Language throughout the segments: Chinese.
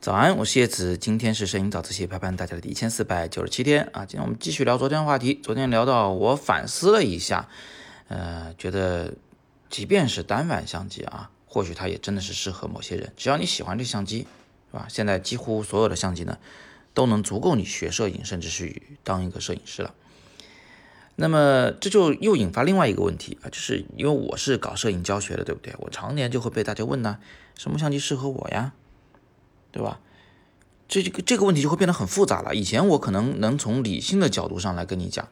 早安，我是叶子，今天是摄影早自习陪伴大家的第一千四百九十七天啊。今天我们继续聊昨天的话题。昨天聊到我反思了一下，呃，觉得即便是单反相机啊，或许它也真的是适合某些人。只要你喜欢这相机，是吧？现在几乎所有的相机呢，都能足够你学摄影，甚至是当一个摄影师了。那么这就又引发另外一个问题啊，就是因为我是搞摄影教学的，对不对？我常年就会被大家问呢，什么相机适合我呀？对吧？这这个这个问题就会变得很复杂了。以前我可能能从理性的角度上来跟你讲，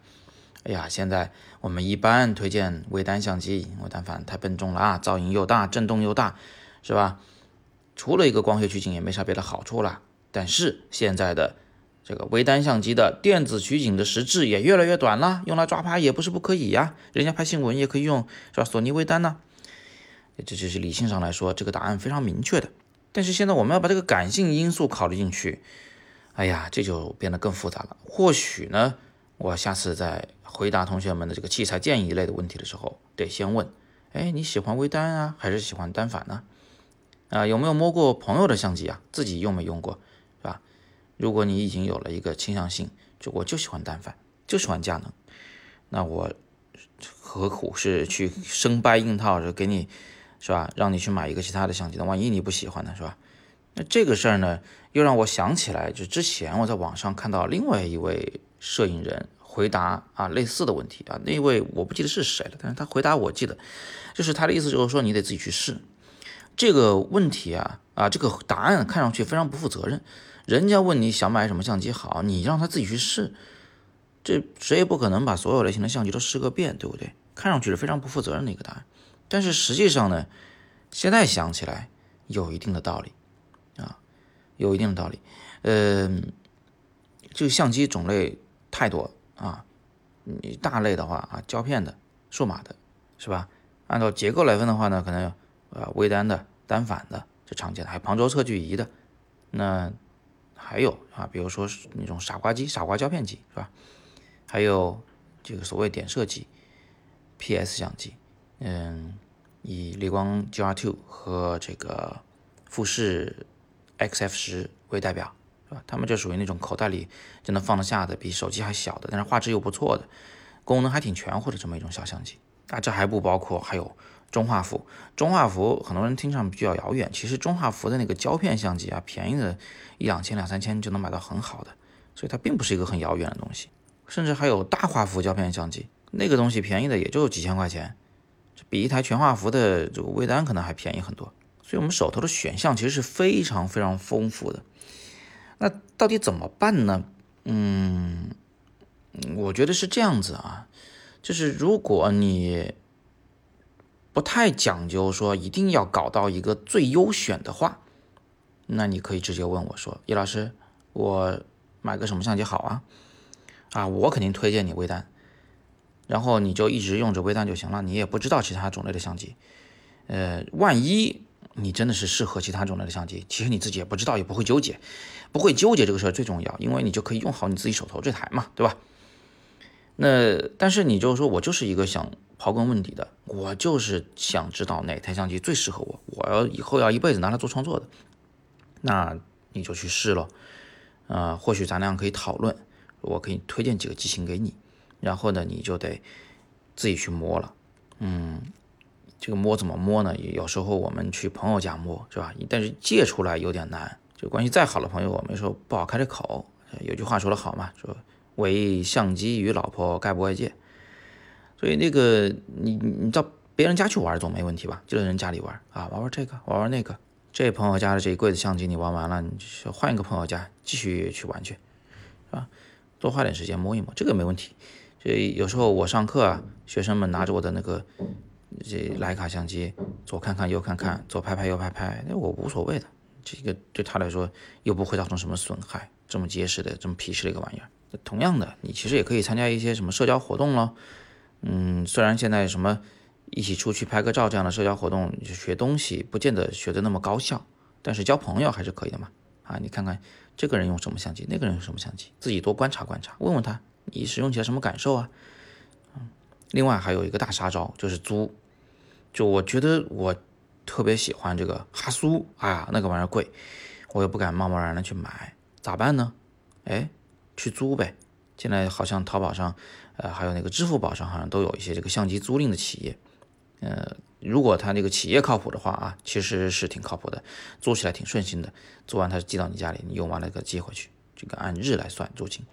哎呀，现在我们一般推荐微单相机，微单反太笨重了啊，噪音又大，震动又大，是吧？除了一个光学取景也没啥别的好处了。但是现在的这个微单相机的电子取景的时质也越来越短了，用来抓拍也不是不可以呀，人家拍新闻也可以用，是吧？索尼微单呢？这就是理性上来说，这个答案非常明确的。但是现在我们要把这个感性因素考虑进去，哎呀，这就变得更复杂了。或许呢，我下次在回答同学们的这个器材建议一类的问题的时候，得先问：哎，你喜欢微单啊，还是喜欢单反呢？啊，有没有摸过朋友的相机啊？自己用没用过，是吧？如果你已经有了一个倾向性，就我就喜欢单反，就喜欢佳能，那我何苦是去生掰硬套着给你？是吧？让你去买一个其他的相机，那万一你不喜欢呢？是吧？那这个事儿呢，又让我想起来，就之前我在网上看到另外一位摄影人回答啊类似的问题啊，那位我不记得是谁了，但是他回答我记得，就是他的意思就是说你得自己去试这个问题啊啊，这个答案看上去非常不负责任。人家问你想买什么相机好，你让他自己去试，这谁也不可能把所有类型的相机都试个遍，对不对？看上去是非常不负责任的一个答案。但是实际上呢，现在想起来有一定的道理啊，有一定的道理。嗯，这个相机种类太多啊，你大类的话啊，胶片的、数码的，是吧？按照结构来分的话呢，可能呃微单的、单反的这常见的，还有旁轴测距仪的，那还有啊，比如说那种傻瓜机、傻瓜胶片机，是吧？还有这个所谓点射机、PS 相机。嗯，以理光 GR2 和这个富士 XF 十为代表，是吧？他们就属于那种口袋里就能放得下的，比手机还小的，但是画质又不错的，功能还挺全乎的这么一种小相机。啊，这还不包括还有中画幅。中画幅很多人听上比较遥远，其实中画幅的那个胶片相机啊，便宜的一两千、两三千就能买到很好的，所以它并不是一个很遥远的东西。甚至还有大画幅胶片相机，那个东西便宜的也就几千块钱。比一台全画幅的这个微单可能还便宜很多，所以我们手头的选项其实是非常非常丰富的。那到底怎么办呢？嗯，我觉得是这样子啊，就是如果你不太讲究说一定要搞到一个最优选的话，那你可以直接问我说：“叶老师，我买个什么相机好啊？”啊，我肯定推荐你微单。然后你就一直用着微单就行了，你也不知道其他种类的相机，呃，万一你真的是适合其他种类的相机，其实你自己也不知道，也不会纠结，不会纠结这个事儿最重要，因为你就可以用好你自己手头这台嘛，对吧？那但是你就是说我就是一个想刨根问底的，我就是想知道哪台相机最适合我，我要以后要一辈子拿它做创作的，那你就去试咯。啊，或许咱俩可以讨论，我可以推荐几个机型给你。然后呢，你就得自己去摸了，嗯，这个摸怎么摸呢？有时候我们去朋友家摸，是吧？但是借出来有点难。就关系再好的朋友，我们说不好开这口。有句话说得好嘛，说唯相机与老婆概不外借。所以那个你你到别人家去玩总没问题吧？就在人家里玩啊，玩玩这个，玩玩那个。这朋友家的这一柜子相机你玩完了，你就换一个朋友家继续去玩去，是吧？多花点时间摸一摸，这个没问题。所以有时候我上课啊，学生们拿着我的那个这徕卡相机，左看看右看看，左拍拍右拍拍，那我无所谓的，这个对他来说又不会造成什么损害。这么结实的、这么皮实的一个玩意儿，同样的，你其实也可以参加一些什么社交活动咯。嗯，虽然现在什么一起出去拍个照这样的社交活动，学东西不见得学的那么高效，但是交朋友还是可以的嘛。啊，你看看这个人用什么相机，那个人用什么相机，自己多观察观察，问问他。你使用起来什么感受啊？嗯，另外还有一个大杀招就是租，就我觉得我特别喜欢这个哈苏啊，那个玩意儿贵，我又不敢贸贸然的去买，咋办呢？哎，去租呗。现在好像淘宝上，呃，还有那个支付宝上，好像都有一些这个相机租赁的企业。呃，如果他那个企业靠谱的话啊，其实是挺靠谱的，租起来挺顺心的。租完他寄到你家里，你用完了给寄回去，这个按日来算租金，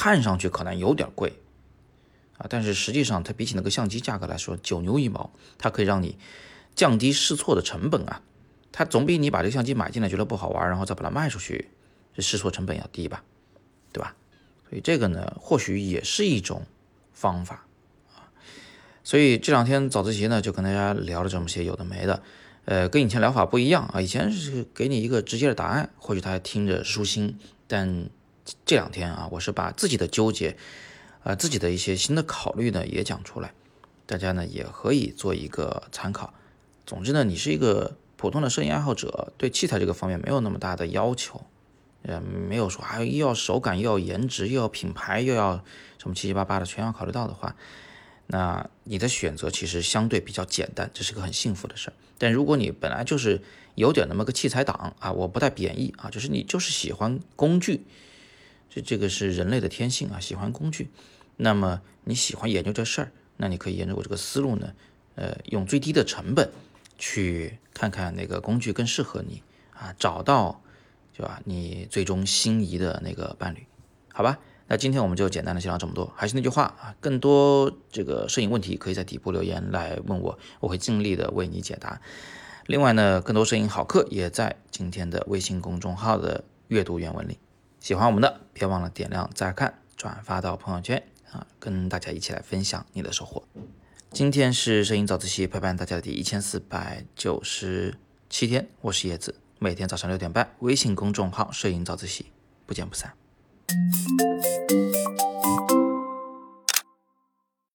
看上去可能有点贵啊，但是实际上它比起那个相机价格来说，九牛一毛，它可以让你降低试错的成本啊。它总比你把这个相机买进来觉得不好玩，然后再把它卖出去，这试错成本要低吧，对吧？所以这个呢，或许也是一种方法啊。所以这两天早自习呢，就跟大家聊了这么些有的没的，呃，跟以前聊法不一样啊。以前是给你一个直接的答案，或许他听着舒心，但这两天啊，我是把自己的纠结，呃，自己的一些新的考虑呢，也讲出来，大家呢也可以做一个参考。总之呢，你是一个。普通的摄影爱好者对器材这个方面没有那么大的要求，呃，没有说还又要手感又要颜值又要品牌又要什么七七八八的全要考虑到的话，那你的选择其实相对比较简单，这是个很幸福的事儿。但如果你本来就是有点那么个器材党啊，我不带贬义啊，就是你就是喜欢工具，这这个是人类的天性啊，喜欢工具。那么你喜欢研究这事儿，那你可以沿着我这个思路呢，呃，用最低的成本。去看看哪个工具更适合你啊，找到，对吧？你最终心仪的那个伴侣，好吧？那今天我们就简单的先聊这么多。还是那句话啊，更多这个摄影问题可以在底部留言来问我，我会尽力的为你解答。另外呢，更多摄影好课也在今天的微信公众号的阅读原文里。喜欢我们的，别忘了点亮再看，转发到朋友圈啊，跟大家一起来分享你的收获。今天是摄影早自习陪伴大家的第一千四百九十七天，我是叶子，每天早上六点半，微信公众号“摄影早自习”，不见不散。